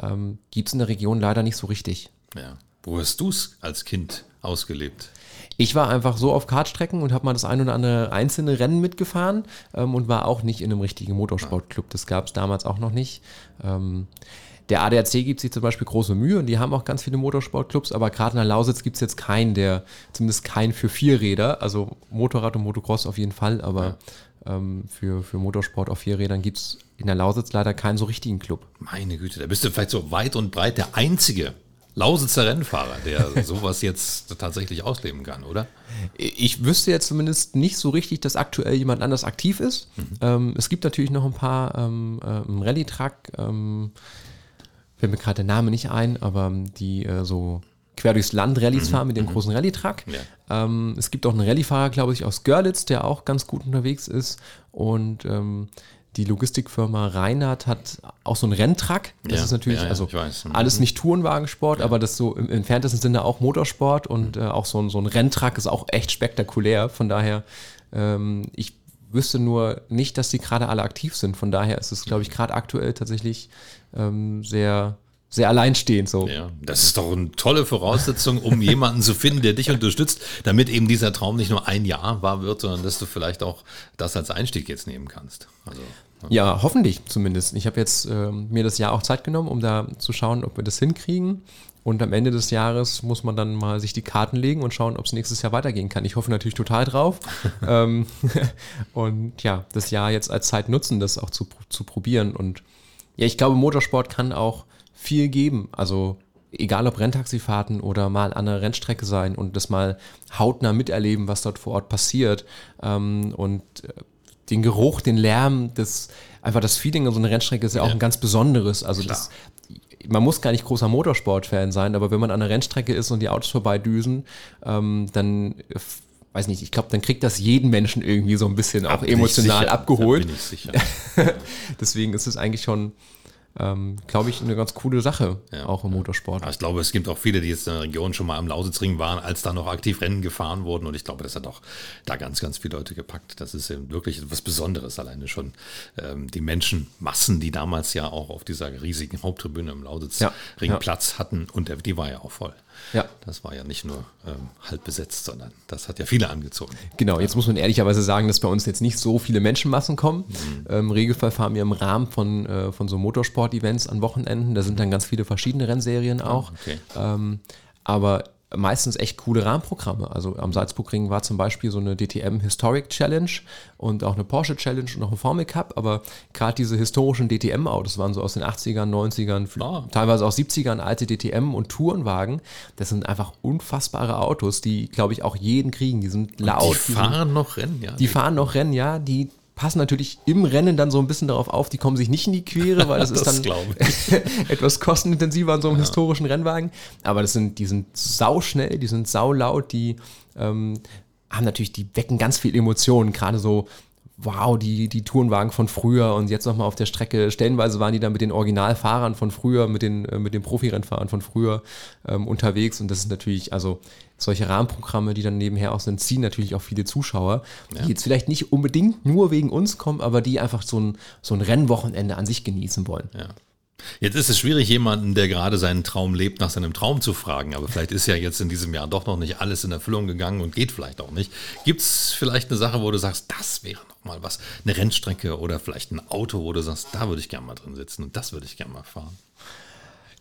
ähm, gibt es in der Region leider nicht so richtig. Ja. Wo hast du es als Kind ausgelebt? Ich war einfach so auf Kartstrecken und habe mal das ein oder andere einzelne Rennen mitgefahren ähm, und war auch nicht in einem richtigen Motorsportclub. Das gab es damals auch noch nicht. Ähm, der ADAC gibt sich zum Beispiel große Mühe und die haben auch ganz viele Motorsportclubs, aber gerade in der Lausitz gibt es jetzt keinen, der, zumindest keinen für Vierräder, also Motorrad und Motocross auf jeden Fall, aber ähm, für, für Motorsport auf Vierrädern gibt es in der Lausitz leider keinen so richtigen Club. Meine Güte, da bist du vielleicht so weit und breit der einzige Lausitzer Rennfahrer, der <laughs> sowas jetzt tatsächlich ausleben kann, oder? Ich wüsste jetzt zumindest nicht so richtig, dass aktuell jemand anders aktiv ist. Ähm, es gibt natürlich noch ein paar ähm, äh, im Rallye-Truck, ähm, fällt mir gerade der Name nicht ein, aber ähm, die äh, so quer durchs Land Rallyes fahren mit dem großen Rallye-Truck. Ja. Ähm, es gibt auch einen Rallye-Fahrer, glaube ich, aus Görlitz, der auch ganz gut unterwegs ist. Und ähm, die Logistikfirma Reinhardt hat auch so einen Renntruck. Das Ja, ist natürlich, ja, ja, also. Mhm. alles nicht Tourenwagensport, aber das so im entferntesten Sinne auch Motorsport und äh, auch so ein, so ein Renntruck ist auch echt spektakulär. Von daher, ähm, ich wüsste nur nicht, dass die gerade alle aktiv sind. Von daher ist es, glaube ich, gerade aktuell tatsächlich ähm, sehr, sehr alleinstehend so. Ja, das ist doch eine tolle Voraussetzung, um <laughs> jemanden zu finden, der dich unterstützt, damit eben dieser Traum nicht nur ein Jahr wahr wird, sondern dass du vielleicht auch das als Einstieg jetzt nehmen kannst. Also, Ja, hoffentlich zumindest. Ich habe jetzt ähm, mir das Jahr auch Zeit genommen, um da zu schauen, ob wir das hinkriegen. Und am Ende des Jahres muss man dann mal sich die Karten legen und schauen, ob es nächstes Jahr weitergehen kann. Ich hoffe natürlich total drauf. <laughs> ähm, <laughs> und ja, das Jahr jetzt als Zeit nutzen, das auch zu, zu probieren. Und ja, ich glaube, Motorsport kann auch viel geben. Also egal ob Renntaxifahrten oder mal an einer Rennstrecke sein und das mal hautnah miterleben, was dort vor Ort passiert. Ähm, und äh, den Geruch, den Lärm, das einfach das Feeling an so einer Rennstrecke ist ja auch Ja. ein ganz besonderes. Also das, man muss gar nicht großer Motorsport-Fan sein, aber wenn man an einer Rennstrecke ist und die Autos vorbeidüsen, ähm, dann weiß nicht, ich glaube, dann kriegt das jeden Menschen irgendwie so ein bisschen auch ich emotional sicher. abgeholt. <laughs> Deswegen ist es eigentlich schon, ähm, glaube ich, eine ganz coole Sache, Ja. auch im Motorsport. Aber ich glaube, es gibt auch viele, die jetzt in der Region schon mal am Lausitzring waren, als da noch aktiv Rennen gefahren wurden. Und ich glaube, das hat auch da ganz, ganz viele Leute gepackt. Das ist eben wirklich etwas Besonderes alleine schon. Ähm, die Menschenmassen, die damals ja auch auf dieser riesigen Haupttribüne im Lausitzring Ja, ja. Platz hatten. Und der, die war ja auch voll. Ja. Das war ja nicht nur ähm, halb besetzt, sondern das hat ja viele angezogen. Genau, jetzt muss man ehrlicherweise sagen, dass bei uns jetzt nicht so viele Menschenmassen kommen. Ähm, Im Regelfall fahren wir im Rahmen von, äh, von so Motorsport-Events an Wochenenden. Da sind dann ganz viele verschiedene Rennserien auch. okay. Ähm, aber meistens echt coole Rahmenprogramme. Also am Salzburgring war zum Beispiel so eine DTM Historic Challenge und auch eine Porsche Challenge und auch ein Formel Cup. Aber gerade diese historischen DTM-Autos waren so aus den 80ern, 90ern, Ah. teilweise auch 70ern alte DTM und Tourenwagen. Das sind einfach unfassbare Autos, die, glaube ich, auch jeden kriegen. Die sind laut. die sind- fahren noch Rennen, ja. die fahren noch Rennen, ja, die passen natürlich im Rennen dann so ein bisschen darauf auf, die kommen sich nicht in die Quere, weil das, <laughs> ist Das dann glaube <laughs> etwas kostenintensiver an so einem historischen Rennwagen. Aber das sind, die sind sauschnell, die sind saulaut, die ähm, haben natürlich, die wecken ganz viel Emotionen, gerade so, wow, die, die Tourenwagen von früher und jetzt nochmal auf der Strecke. Stellenweise waren die dann mit den Originalfahrern von früher, mit den, äh, mit den Profirennfahrern von früher ähm, unterwegs und das ist natürlich, also solche Rahmenprogramme, die dann nebenher auch sind, ziehen natürlich auch viele Zuschauer, die jetzt vielleicht nicht unbedingt nur wegen uns kommen, aber die einfach so ein, so ein Rennwochenende an sich genießen wollen. Ja. Jetzt ist es schwierig, jemanden, der gerade seinen Traum lebt, nach seinem Traum zu fragen. Aber vielleicht ist ja jetzt in diesem Jahr doch noch nicht alles in Erfüllung gegangen und geht vielleicht auch nicht. Gibt es vielleicht eine Sache, wo du sagst, das wäre noch mal was, eine Rennstrecke oder vielleicht ein Auto, wo du sagst, da würde ich gerne mal drin sitzen und das würde ich gerne mal fahren.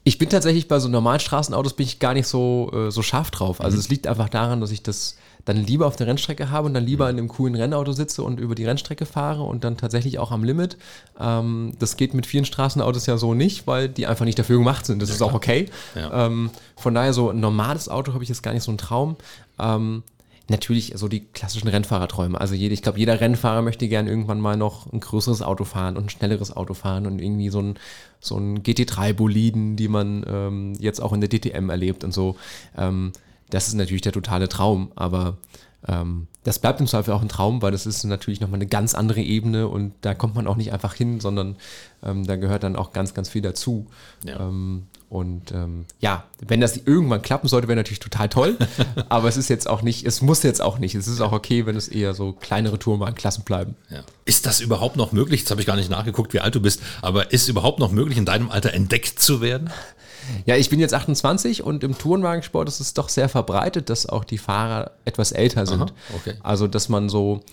Ich bin tatsächlich bei so normalen Straßenautos bin ich gar nicht so, äh, so scharf drauf. Also es liegt einfach daran, dass ich das dann lieber auf der Rennstrecke habe und dann lieber in einem coolen Rennauto sitze und über die Rennstrecke fahre und dann tatsächlich auch am Limit. Ähm, das geht mit vielen Straßenautos ja so nicht, weil die einfach nicht dafür gemacht sind. Das ist auch okay. Ja. Ähm, von daher so ein normales Auto habe ich jetzt gar nicht so einen Traum. Ähm, Natürlich so die klassischen Rennfahrerträume. Also jede, ich glaube, jeder Rennfahrer möchte gern irgendwann mal noch ein größeres Auto fahren und ein schnelleres Auto fahren und irgendwie so ein, so ein GT3-Boliden, die man ähm, jetzt auch in der DTM erlebt und so. Ähm, das ist natürlich der totale Traum, aber ähm, das bleibt im Zweifel auch ein Traum, weil das ist natürlich nochmal eine ganz andere Ebene und da kommt man auch nicht einfach hin, sondern ähm, da gehört dann auch ganz, ganz viel dazu. Ja. Und ähm, ja, wenn das irgendwann klappen sollte, wäre natürlich total toll. <laughs> aber es ist jetzt auch nicht, es muss jetzt auch nicht. Es ist auch okay, wenn es eher so kleinere Tourenwagenklassen bleiben. Ja. Ist das überhaupt noch möglich? Jetzt habe ich gar nicht nachgeguckt, wie alt du bist, aber ist überhaupt noch möglich, in deinem Alter entdeckt zu werden? Ja, ich bin jetzt 28 und im Tourenwagensport ist es doch sehr verbreitet, dass auch die Fahrer etwas älter sind. okay. Also, dass man so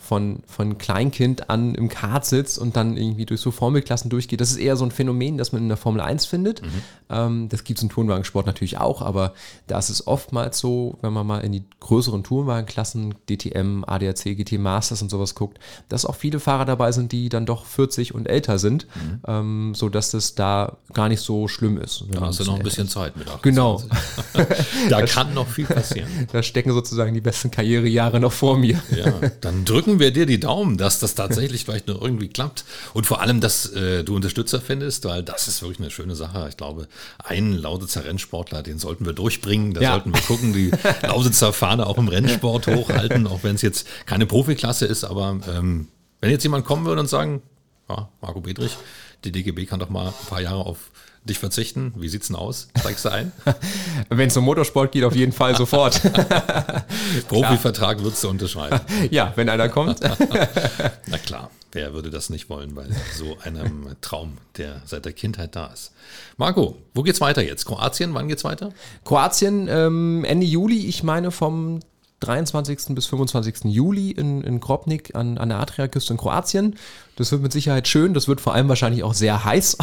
von, von Kleinkind an im Kart sitzt und dann irgendwie durch so Formelklassen durchgeht. Das ist eher so ein Phänomen, das man in der Formel 1 findet. Ähm, das gibt es im Tourenwagensport natürlich auch, aber da ist es oftmals so, wenn man mal in die größeren Tourenwagenklassen, DTM, ADAC, GT Masters und sowas guckt, dass auch viele Fahrer dabei sind, die dann doch 40 und älter sind, ähm, sodass das da gar nicht so schlimm ist. Da hast du noch ein bisschen ist. Zeit mit. 28. Genau. <laughs> Da kann noch viel passieren. Da stecken sozusagen die besten Karrierejahre noch vor mir. Ja, dann drücken wir dir die Daumen, dass das tatsächlich vielleicht noch irgendwie klappt. Und vor allem, dass äh, du Unterstützer findest, weil das ist wirklich eine schöne Sache. Ich glaube, einen Lausitzer Rennsportler, den sollten wir durchbringen. Da Ja. sollten wir gucken, die <laughs> Lausitzer Fahne auch im Rennsport hochhalten, auch wenn es jetzt keine Profiklasse ist. Aber ähm, wenn jetzt jemand kommen würde und sagen, ja, Marco Bedrich, die DGB kann doch mal ein paar Jahre auf dich verzichten. Wie sieht's denn aus? Steigst du ein? <laughs> Wenn es um Motorsport geht, auf jeden Fall sofort. <laughs> Profivertrag würdest du unterschreiben. <laughs> ja, wenn einer kommt. Na klar, wer würde das nicht wollen bei so einem Traum, der seit der Kindheit da ist. Marco, wo geht's weiter jetzt? Kroatien, wann geht's weiter? Kroatien, ähm, Ende Juli, ich meine vom 23. bis 25. Juli in, in Kropnik an, an der Adriaküste in Kroatien. Das wird mit Sicherheit schön. Das wird vor allem wahrscheinlich auch sehr heiß.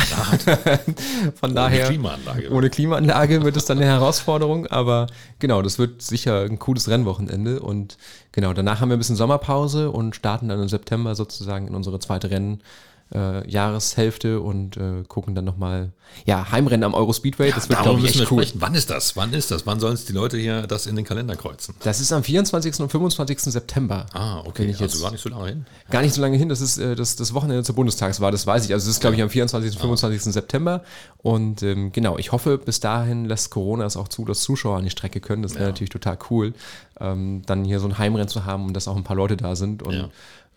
<laughs> Von daher. Ohne Klimaanlage. Ohne Klimaanlage wird es dann eine Herausforderung. Aber genau, das wird sicher ein cooles Rennwochenende. Und genau, danach haben wir ein bisschen Sommerpause und starten dann im September sozusagen in unsere zweite Rennen äh, Jahreshälfte und äh, gucken dann nochmal, ja, Heimrennen am Eurospeedway. Das wird, glaube ich, echt cool. Sprechen. Wann ist das? Wann ist das? Wann sollen es die Leute hier das in den Kalender kreuzen? Das ist am 24. und 25. September. Ah, okay. Also gar nicht so lange hin. Gar nicht so lange hin. Das ist äh, das, das Wochenende zur Bundestagswahl, das weiß ich. Also es ist, glaube ich, am 24. und 25. Ah. September. Und ähm, genau, ich hoffe, bis dahin lässt Corona es auch zu, dass Zuschauer an die Strecke können. Das wäre ja. natürlich total cool, ähm, dann hier so ein Heimrennen zu haben und dass auch ein paar Leute da sind. Und ja,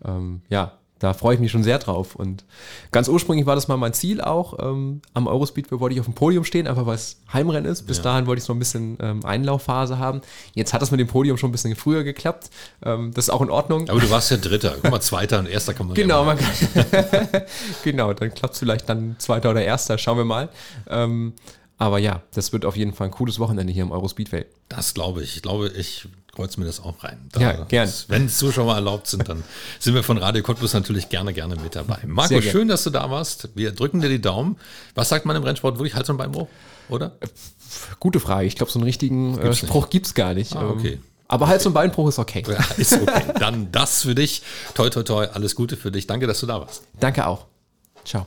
ähm, ja da freue ich mich schon sehr drauf. Und ganz ursprünglich war das mal mein Ziel auch. Ähm, am Eurospeedway wollte ich auf dem Podium stehen, einfach weil es Heimrennen ist. Bis ja. dahin wollte ich so ein bisschen ähm, Einlaufphase haben. Jetzt hat das mit dem Podium schon ein bisschen früher geklappt. Ähm, das ist auch in Ordnung. Aber du warst ja Dritter. Guck mal, Zweiter und Erster kann man Genau, man kann <laughs> genau, dann klappt es vielleicht dann Zweiter oder Erster. Schauen wir mal. Ähm, aber ja, das wird auf jeden Fall ein cooles Wochenende hier im Eurospeedway. Das glaube ich. Ich glaube, ich kreuze mir das auch rein. Da, ja, gern. Wenn Zuschauer erlaubt sind, dann <laughs> sind wir von Radio Cottbus natürlich gerne, gerne mit dabei. Marco, schön, dass du da warst. Wir drücken dir die Daumen. Was sagt man im Rennsport? Wirklich Hals- und Beinbruch, oder? Gute Frage. Ich glaube, so einen richtigen äh, Spruch gibt es gar nicht. Ah, okay. Ähm, aber Hals- und Beinbruch ist okay. Ja, ist okay. <laughs> Dann das für dich. Toi, toi, toi. Alles Gute für dich. Danke, dass du da warst. Danke auch. Ciao.